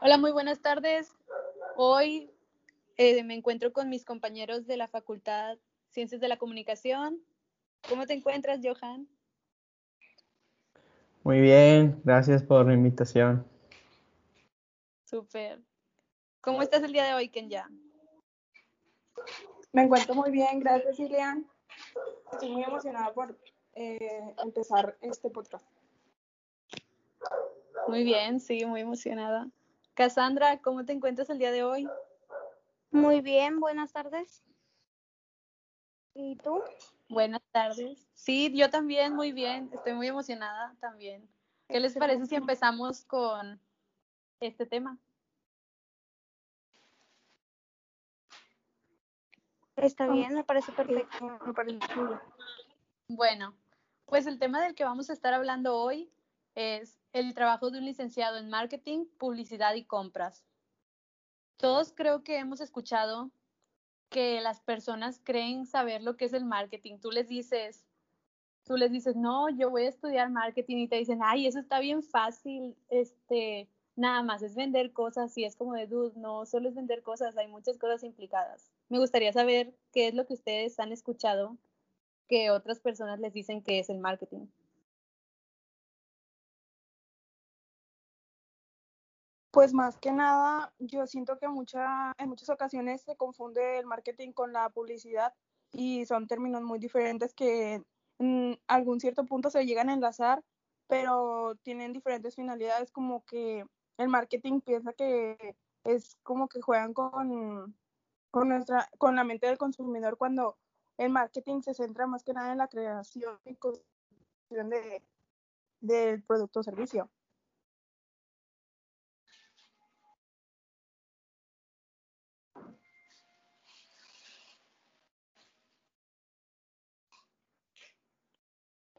Hola, muy buenas tardes. Hoy eh, me encuentro con mis compañeros de la Facultad Ciencias de la Comunicación. ¿Cómo te encuentras, Johan? Muy bien, gracias por la invitación. Súper. ¿Cómo estás el día de hoy, Kenya? Me encuentro muy bien, gracias, Ilian. Estoy muy emocionada por eh, empezar este podcast. Muy bien, sí, muy emocionada. Cassandra, ¿cómo te encuentras el día de hoy? Muy bien, buenas tardes. ¿Y tú? Buenas tardes. Sí, yo también muy bien, estoy muy emocionada también. ¿Qué les parece si empezamos con este tema? Está bien, me parece perfecto. Me parece muy bien. Bueno, pues el tema del que vamos a estar hablando hoy es el trabajo de un licenciado en marketing, publicidad y compras. Todos creo que hemos escuchado que las personas creen saber lo que es el marketing. Tú les dices, tú les dices, no, yo voy a estudiar marketing y te dicen, ay, eso está bien fácil, este, nada más es vender cosas y es como de, dude, no solo es vender cosas, hay muchas cosas implicadas. Me gustaría saber qué es lo que ustedes han escuchado que otras personas les dicen que es el marketing. Pues más que nada, yo siento que en muchas ocasiones se confunde el marketing con la publicidad y son términos muy diferentes que en algún cierto punto se llegan a enlazar, pero tienen diferentes finalidades, como que el marketing piensa que es como que juegan con, con, nuestra, con la mente del consumidor cuando el marketing se centra más que nada en la creación y construcción de, del producto o servicio.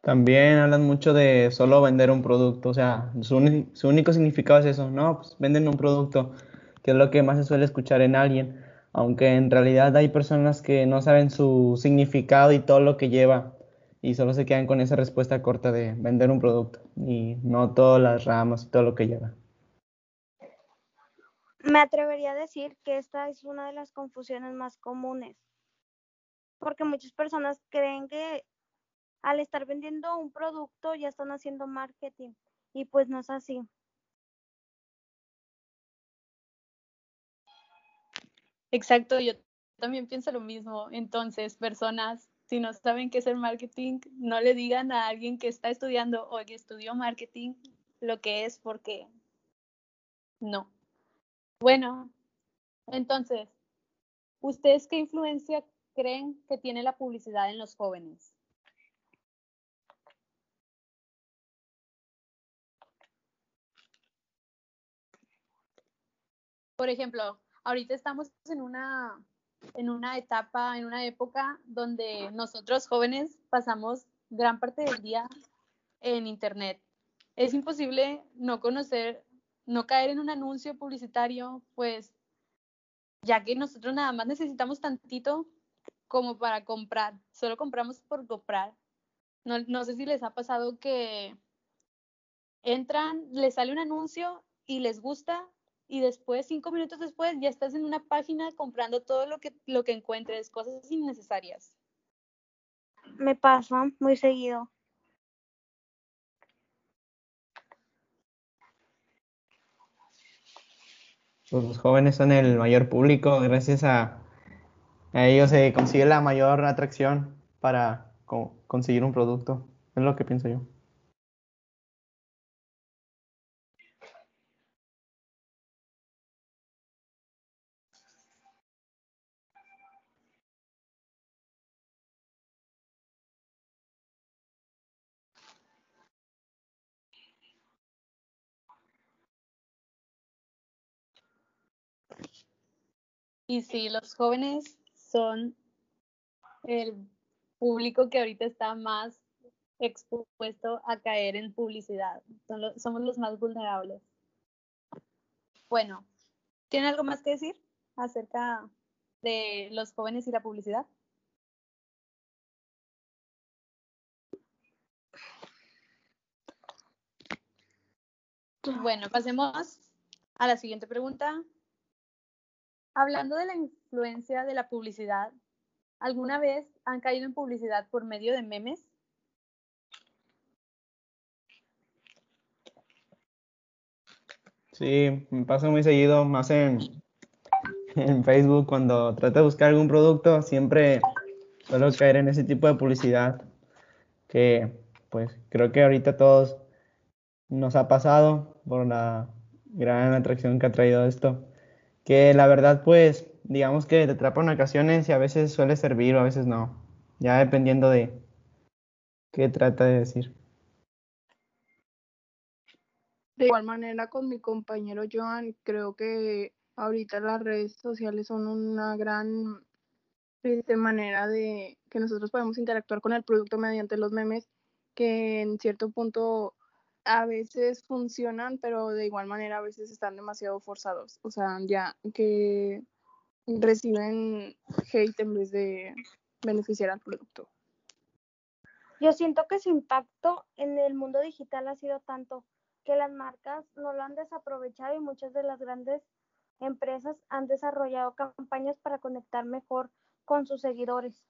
También hablan mucho de solo vender un producto, o sea, su, su único significado es eso, no, pues venden un producto, que es lo que más se suele escuchar en alguien, aunque en realidad hay personas que no saben su significado y todo lo que lleva y solo se quedan con esa respuesta corta de vender un producto y no todas las ramas y todo lo que lleva. Me atrevería a decir que esta es una de las confusiones más comunes, porque muchas personas creen que al estar vendiendo un producto ya están haciendo marketing y pues no es así. Exacto, yo también pienso lo mismo. Entonces, personas, si no saben qué es el marketing, no le digan a alguien que está estudiando o que estudió marketing lo que es porque no. Bueno, entonces, ¿ustedes qué influencia creen que tiene la publicidad en los jóvenes? Por ejemplo, ahorita estamos en una, en una etapa, en una época donde nosotros jóvenes pasamos gran parte del día en Internet. Es imposible no conocer, no caer en un anuncio publicitario, pues ya que nosotros nada más necesitamos tantito como para comprar, solo compramos por comprar. No, no sé si les ha pasado que entran, les sale un anuncio y les gusta y después, cinco minutos después, ya estás en una página comprando todo lo que, lo que encuentres, cosas innecesarias. Me pasa muy seguido. Pues los jóvenes son el mayor público, gracias a, a ellos se consigue la mayor atracción para co- conseguir un producto, es lo que pienso yo. Y sí, los jóvenes son el público que ahorita está más expuesto a caer en publicidad. Somos los más vulnerables. Bueno, ¿tiene algo más que decir acerca de los jóvenes y la publicidad? Bueno, pasemos a la siguiente pregunta, Hablando de la influencia de la publicidad, ¿alguna vez han caído en publicidad por medio de memes? Sí, me pasa muy seguido, más en, en Facebook, cuando trato de buscar algún producto, siempre suelo caer en ese tipo de publicidad que pues creo que ahorita todos nos ha pasado por la gran atracción que ha traído esto. Que la verdad pues digamos que te atrapa en ocasiones y a veces suele servir o a veces no, ya dependiendo de qué trata de decir. De igual manera, con mi compañero Joan, creo que ahorita las redes sociales son una gran este, manera de que nosotros podemos interactuar con el producto mediante los memes, que en cierto punto a veces funcionan, pero de igual manera a veces están demasiado forzados. O sea, ya que reciben hate en vez de beneficiar al producto. Yo siento que su impacto en el mundo digital ha sido tanto que las marcas no lo han desaprovechado y muchas de las grandes empresas han desarrollado campañas para conectar mejor con sus seguidores.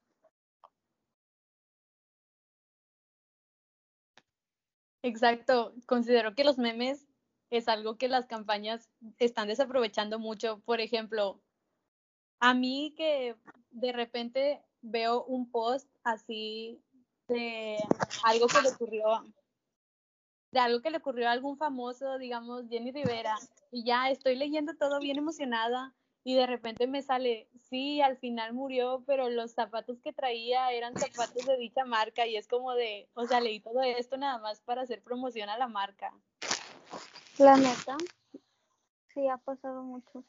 Exacto, considero que los memes es algo que las campañas están desaprovechando mucho. Por ejemplo, a mí que de repente veo un post así de algo que le ocurrió de algo que le ocurrió a algún famoso, digamos Jenny Rivera, y ya estoy leyendo todo bien emocionada y de repente me sale, sí, al final murió, pero los zapatos que traía eran zapatos de dicha marca y es como de, o sea, leí todo esto nada más para hacer promoción a la marca. La neta, sí, ha pasado mucho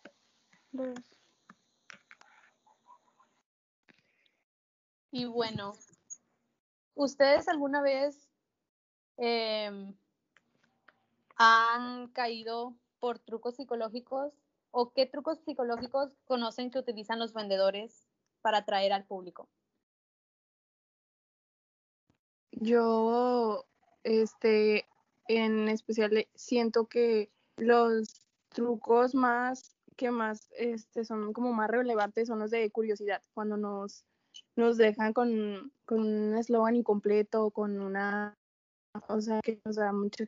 Y bueno, ¿ustedes alguna vez eh, han caído por trucos psicológicos o qué trucos psicológicos conocen que utilizan los vendedores para atraer al público? Yo, este, en especial siento que los trucos más que más este son como más relevantes son los de curiosidad, cuando nos, nos dejan con, con un eslogan incompleto, con una o sea, que nos da mucha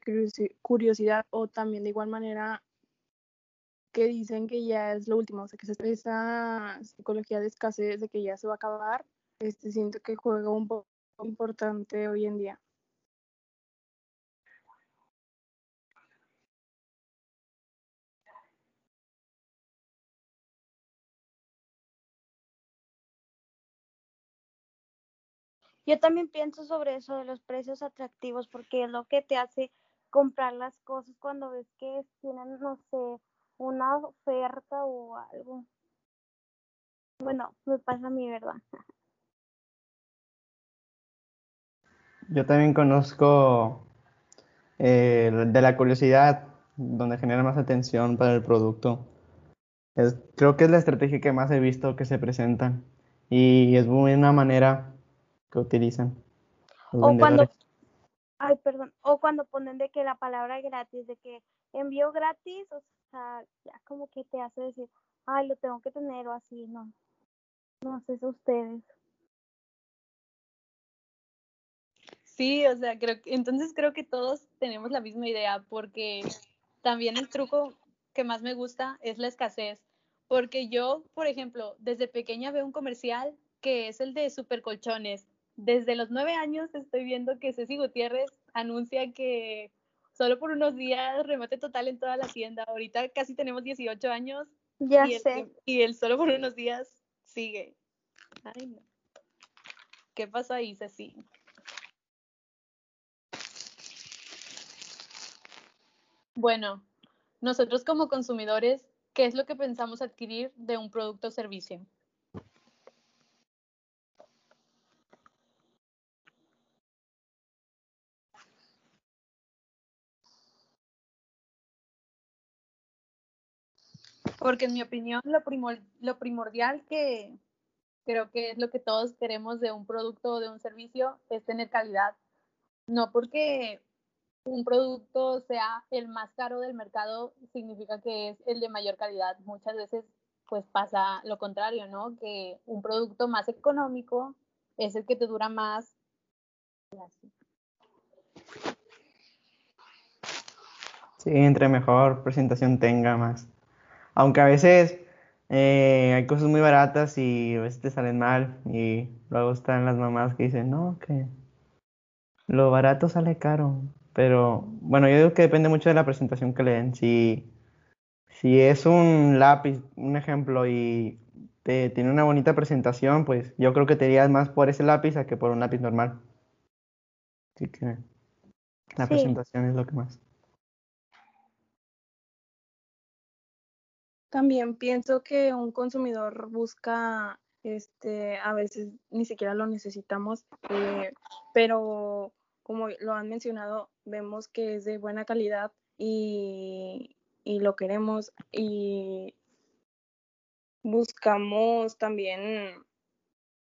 curiosidad o también de igual manera que dicen que ya es lo último, o sea, que esa psicología de escasez, de que ya se va a acabar, este, siento que juega un poco importante hoy en día. Yo también pienso sobre eso de los precios atractivos porque es lo que te hace comprar las cosas cuando ves que tienen, no sé, una oferta o algo. Bueno, me pasa a mí, ¿verdad? Yo también conozco eh, de la curiosidad, donde genera más atención para el producto. creo que es la estrategia que más he visto que se presentan y es una manera que utilizan. o cuando, ay, perdón, o cuando ponen de que la palabra gratis, de que envío gratis, o sea, ya como que te hace decir, ay, lo tengo que tener o así, no. No sé si ustedes. Sí, o sea, creo que, entonces creo que todos tenemos la misma idea, porque también el truco que más me gusta es la escasez, porque yo, por ejemplo, desde pequeña veo un comercial que es el de supercolchones desde los nueve años estoy viendo que Ceci Gutiérrez anuncia que solo por unos días remate total en toda la tienda. Ahorita casi tenemos 18 años. Ya y sé. El, y el solo por unos días sigue. Ay, no. ¿Qué pasa ahí, Ceci? Bueno, nosotros como consumidores, ¿qué es lo que pensamos adquirir de un producto o servicio? Porque en mi opinión lo, primordial que creo que es lo que todos queremos de un producto o de un servicio es tener calidad. No porque un producto sea el más caro del mercado, significa que es el de mayor calidad. Muchas veces pues pasa lo contrario, ¿no? Que un producto más económico es el que te dura más. Sí, entre mejor presentación tenga más. Aunque a veces eh, hay cosas muy baratas y a veces te salen mal y luego están las mamás que dicen, no, que lo barato sale caro. Pero bueno, yo digo que depende mucho de la presentación que le den. Si, si es un lápiz, un ejemplo, y te, tiene una bonita presentación, pues yo creo que te irías más por ese lápiz a que por un lápiz normal. Así que la presentación es lo que más. También pienso que un consumidor busca, este, a veces ni siquiera lo necesitamos, eh, pero como lo han mencionado, vemos que es de buena calidad y, y lo queremos y buscamos también,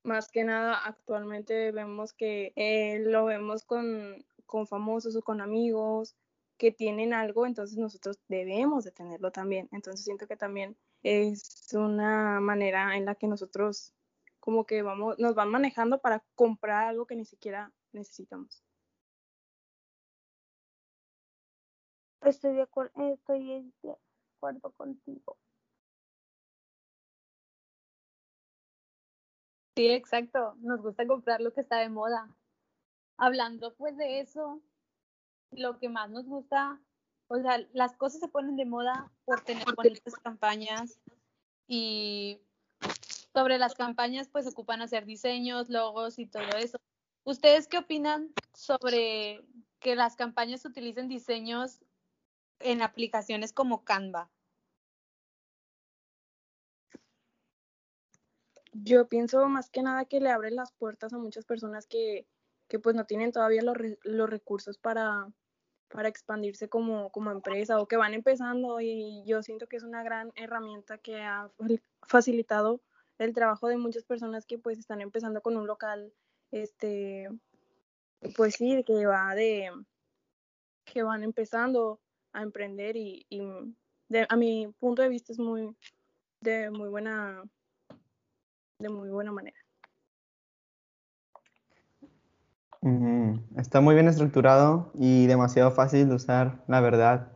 más que nada, actualmente vemos que eh, lo vemos con, con famosos o con amigos que tienen algo, entonces nosotros debemos de tenerlo también. Entonces siento que también es una manera en la que nosotros como que vamos, nos van manejando para comprar algo que ni siquiera necesitamos. Estoy de, acuerdo, estoy de acuerdo contigo. Sí, exacto. Nos gusta comprar lo que está de moda. Hablando pues de eso, lo que más nos gusta, o sea, las cosas se ponen de moda por tener bonitas campañas y sobre las campañas pues ocupan hacer diseños, logos y todo eso. ¿Ustedes qué opinan sobre que las campañas utilicen diseños en aplicaciones como Canva? Yo pienso más que nada que le abre las puertas a muchas personas que, que pues no tienen todavía los, los recursos para, para expandirse como, como empresa o que van empezando y yo siento que es una gran herramienta que ha facilitado el trabajo de muchas personas que pues están empezando con un local, este, pues sí, que va de, que van empezando a emprender y, y a mi punto de vista es muy, de muy buena, de muy buena manera. Está muy bien estructurado y demasiado fácil de usar, la verdad.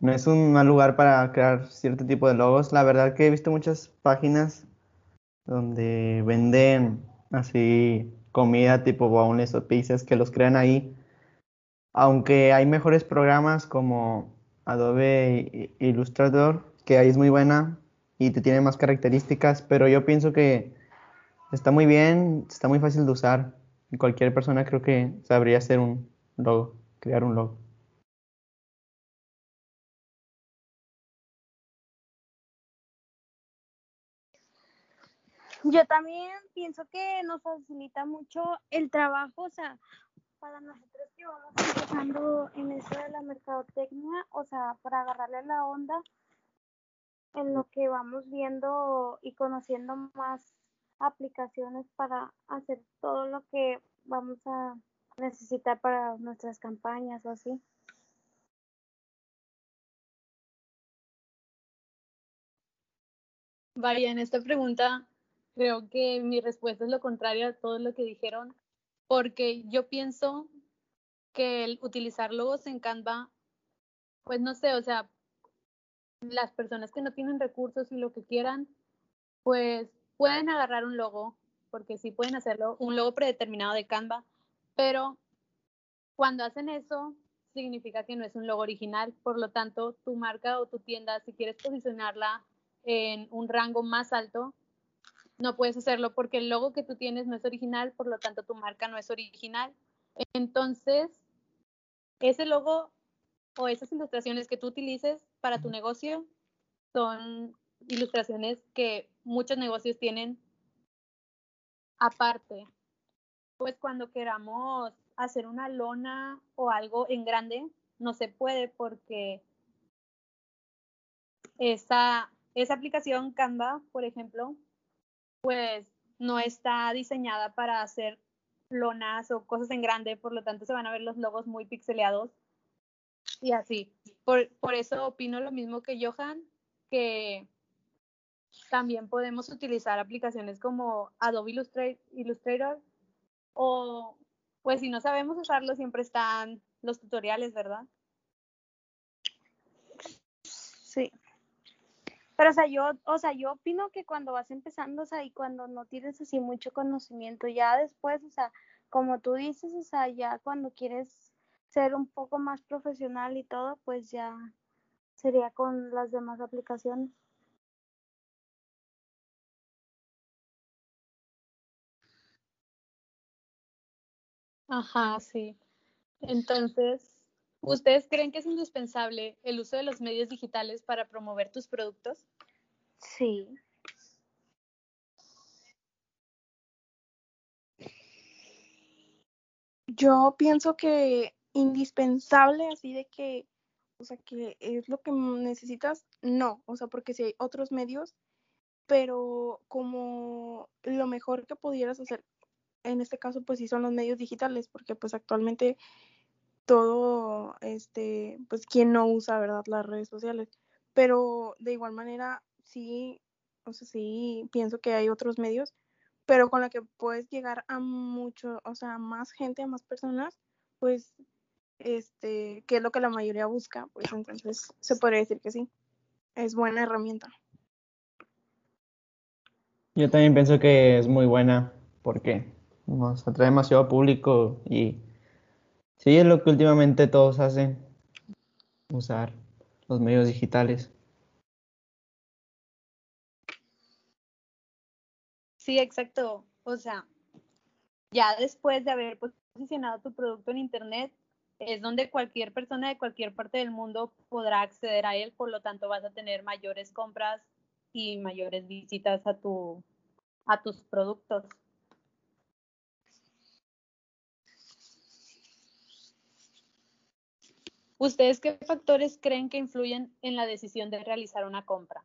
No es un mal lugar para crear cierto tipo de logos. La verdad que he visto muchas páginas donde venden así comida tipo bowls o pizzas que los crean ahí. Aunque hay mejores programas como Adobe Illustrator, que ahí es muy buena y te tiene más características, pero yo pienso que está muy bien, está muy fácil de usar cualquier persona creo que sabría hacer un logo, crear un logo. Yo también pienso que nos facilita mucho el trabajo, o sea, para nosotros que vamos empezando en eso de la mercadotecnia, o sea, para agarrarle la onda en lo que vamos viendo y conociendo más aplicaciones para hacer todo lo que vamos a necesitar para nuestras campañas o así. Vaya, en esta pregunta creo que mi respuesta es lo contrario a todo lo que dijeron, porque yo pienso que el utilizar logos en Canva, pues no sé, o sea, las personas que no tienen recursos y lo que quieran, pues pueden agarrar un logo, porque sí pueden hacerlo, un logo predeterminado de Canva, pero cuando hacen eso, significa que no es un logo original, por lo tanto, tu marca o tu tienda, si quieres posicionarla en un rango más alto, no puedes hacerlo porque el logo que tú tienes no es original, por lo tanto, tu marca no es original. Entonces, ese logo o esas ilustraciones que tú utilices para tu negocio son ilustraciones que muchos negocios tienen aparte. Pues cuando queramos hacer una lona o algo en grande, no se puede porque esa, esa aplicación Canva, por ejemplo, pues no está diseñada para hacer lonas o cosas en grande, por lo tanto se van a ver los logos muy pixeleados y así. Por, por eso opino lo mismo que Johan, que también podemos utilizar aplicaciones como Adobe Illustrator o pues si no sabemos usarlo siempre están los tutoriales, ¿verdad? Sí. Pero, o sea, yo, o sea, yo opino que cuando vas empezando, o sea, y cuando no tienes así mucho conocimiento, ya después, o sea, como tú dices, o sea, ya cuando quieres ser un poco más profesional y todo, pues ya sería con las demás aplicaciones. Ajá, sí. Entonces, ¿ustedes creen que es indispensable el uso de los medios digitales para promover tus productos? Sí. Yo pienso que indispensable, así de que, o sea, que es lo que necesitas, no, o sea, porque si hay otros medios, pero como lo mejor que pudieras hacer en este caso pues sí son los medios digitales, porque pues actualmente todo, este, pues quién no usa, ¿verdad? Las redes sociales. Pero de igual manera, sí, o sea, sí, pienso que hay otros medios, pero con la que puedes llegar a mucho, o sea, más gente, a más personas, pues, este, que es lo que la mayoría busca, pues entonces se podría decir que sí, es buena herramienta. Yo también pienso que es muy buena porque atrae demasiado público y sí es lo que últimamente todos hacen, usar los medios digitales. Sí, exacto. O sea, ya después de haber posicionado tu producto en Internet, es donde cualquier persona de cualquier parte del mundo podrá acceder a él, por lo tanto vas a tener mayores compras y mayores visitas a, tu, a tus productos. ¿Ustedes qué factores creen que influyen en la decisión de realizar una compra?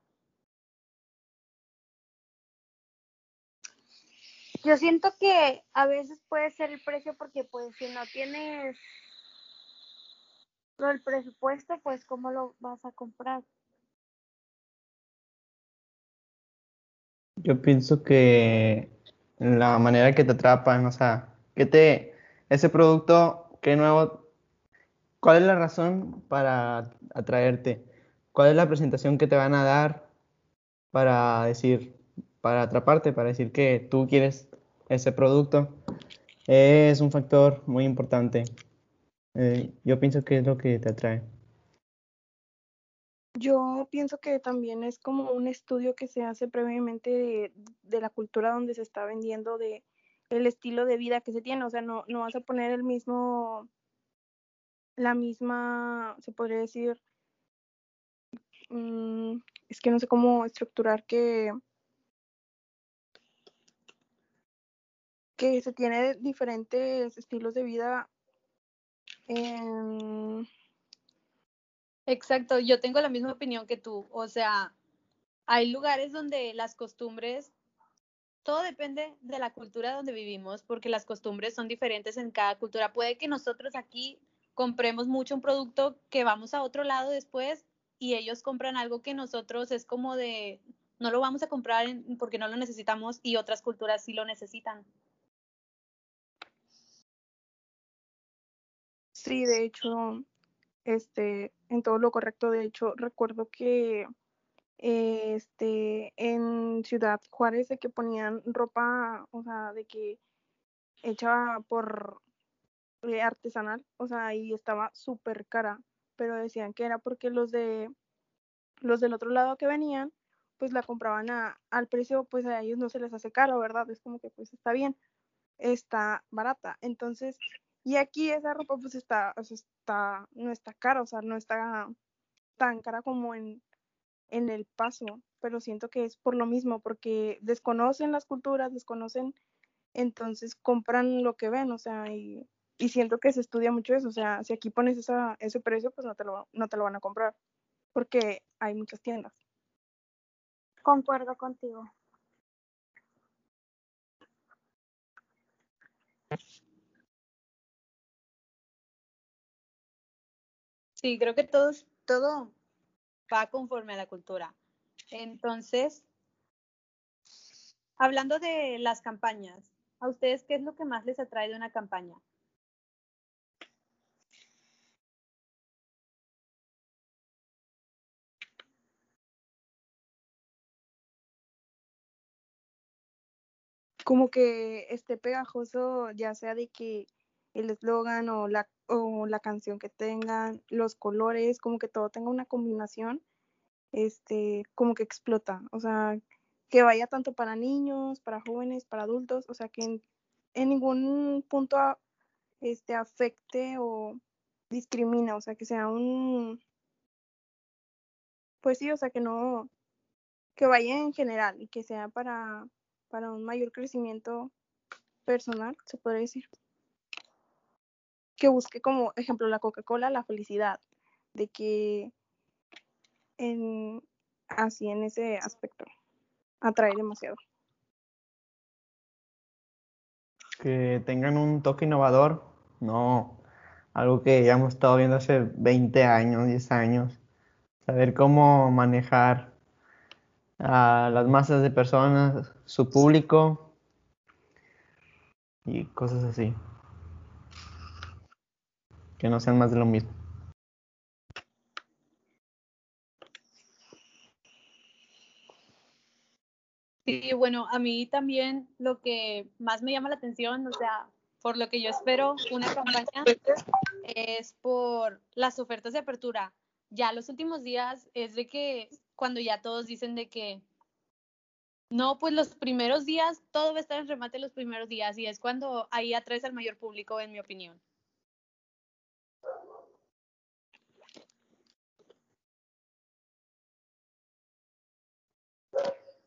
Yo siento que a veces puede ser el precio porque pues si no tienes el presupuesto, pues cómo lo vas a comprar. Yo pienso que la manera que te atrapan, o sea, que te ese producto, qué nuevo ¿Cuál es la razón para atraerte? ¿Cuál es la presentación que te van a dar para decir, para atraparte, para decir que tú quieres ese producto? Es un factor muy importante. Eh, yo pienso que es lo que te atrae. Yo pienso que también es como un estudio que se hace previamente de, de, la cultura donde se está vendiendo, de el estilo de vida que se tiene. O sea, no, no vas a poner el mismo la misma, se podría decir, mm, es que no sé cómo estructurar que, que se tiene diferentes estilos de vida. Exacto, yo tengo la misma opinión que tú. O sea, hay lugares donde las costumbres, todo depende de la cultura donde vivimos, porque las costumbres son diferentes en cada cultura. Puede que nosotros aquí compremos mucho un producto que vamos a otro lado después y ellos compran algo que nosotros es como de no lo vamos a comprar porque no lo necesitamos y otras culturas sí lo necesitan. Sí, de hecho, este, en todo lo correcto, de hecho, recuerdo que este, en Ciudad Juárez de que ponían ropa, o sea, de que hecha por eh, artesanal, o sea, ahí estaba súper cara, pero decían que era porque los de los del otro lado que venían, pues la compraban a, al precio, pues a ellos no se les hace caro, ¿verdad? Es como que pues está bien, está barata. Entonces, y aquí esa ropa pues está, o sea, está, no está cara, o sea, no está tan cara como en, en el paso, pero siento que es por lo mismo, porque desconocen las culturas, desconocen, entonces compran lo que ven, o sea, y y siento que se estudia mucho eso, o sea, si aquí pones esa, ese precio, pues no te, lo, no te lo van a comprar, porque hay muchas tiendas. Concuerdo contigo. Sí, creo que todo, todo va conforme a la cultura. Entonces, hablando de las campañas, ¿a ustedes qué es lo que más les atrae de una campaña? Como que esté pegajoso, ya sea de que el eslogan o la, o la canción que tengan, los colores, como que todo tenga una combinación, este, como que explota, o sea, que vaya tanto para niños, para jóvenes, para adultos, o sea, que en, ningún punto este, afecte o discrimina, o sea, que sea un, pues sí, o sea, que no, que vaya en general y que sea para para un mayor crecimiento personal, se podría decir. Que busque como ejemplo la Coca-Cola, la felicidad, de que en, así en ese aspecto atrae demasiado. Que tengan un toque innovador, no algo que ya hemos estado viendo hace 20 años, 10 años. Saber cómo manejar a las masas de personas, su público y cosas así. Que no sean más de lo mismo. Sí, bueno, a mí también lo que más me llama la atención, o sea, por lo que yo espero una campaña es por las ofertas de apertura. Ya los últimos días es de que cuando ya todos dicen de que no, pues los primeros días, todo va a estar en remate los primeros días y es cuando ahí atraes al mayor público, en mi opinión.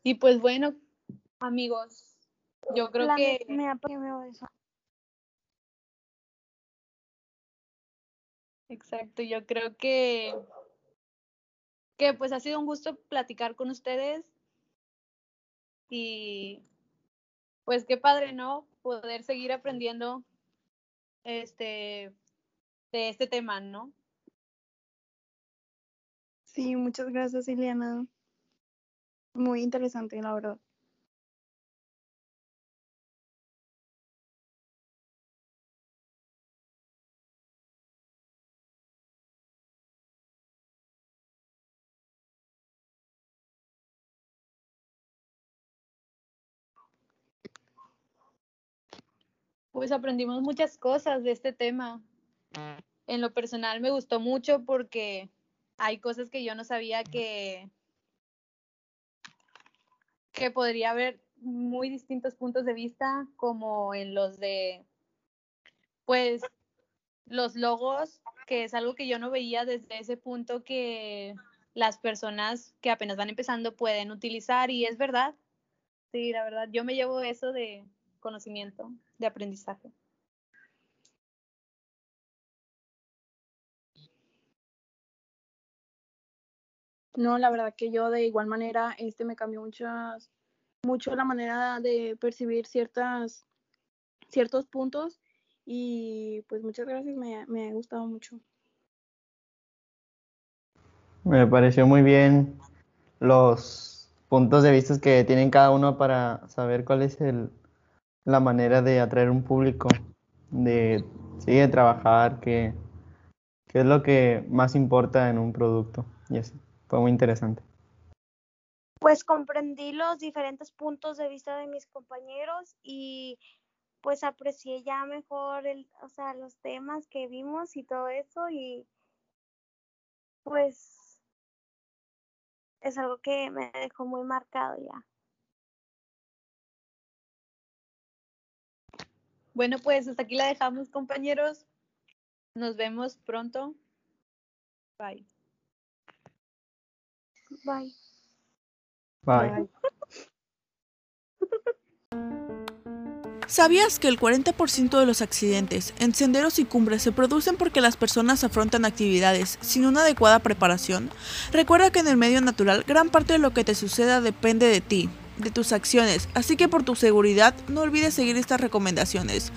Y pues bueno, amigos, yo creo que... Exacto, yo creo que que pues ha sido un gusto platicar con ustedes y pues qué padre, ¿no? Poder seguir aprendiendo este de este tema, ¿no? Sí, muchas gracias, Ileana. Muy interesante, la verdad. Pues aprendimos muchas cosas de este tema. En lo personal me gustó mucho porque hay cosas que yo no sabía que, que podría haber muy distintos puntos de vista, como en los de, pues, los logos, que es algo que yo no veía desde ese punto que las personas que apenas van empezando pueden utilizar y es verdad. Sí, la verdad, yo me llevo eso de conocimiento de aprendizaje. No, la verdad que yo de igual manera, este me cambió muchas, mucho la manera de percibir ciertas, ciertos puntos y pues muchas gracias, me, me ha gustado mucho. Me pareció muy bien los puntos de vista que tienen cada uno para saber cuál es el, la manera de atraer un público, de, sí, de trabajar, que, es lo que más importa en un producto. Y así, fue muy interesante. Pues comprendí los diferentes puntos de vista de mis compañeros y pues aprecié ya mejor el, o sea, los temas que vimos y todo eso y pues es algo que me dejó muy marcado ya. Bueno, pues hasta aquí la dejamos, compañeros. Nos vemos pronto. Bye. Bye. Bye. ¿Sabías que el 40% de los accidentes en senderos y cumbres se producen porque las personas afrontan actividades sin una adecuada preparación? Recuerda que en el medio natural gran parte de lo que te suceda depende de ti, de tus acciones, así que por tu seguridad no olvides seguir estas recomendaciones.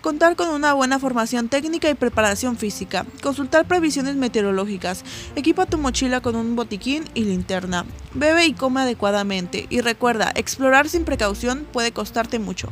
contar con una buena formación técnica y preparación física, consultar previsiones meteorológicas, equipa tu mochila con un botiquín y linterna, bebe y come adecuadamente. Y recuerda, explorar sin precaución puede costarte mucho.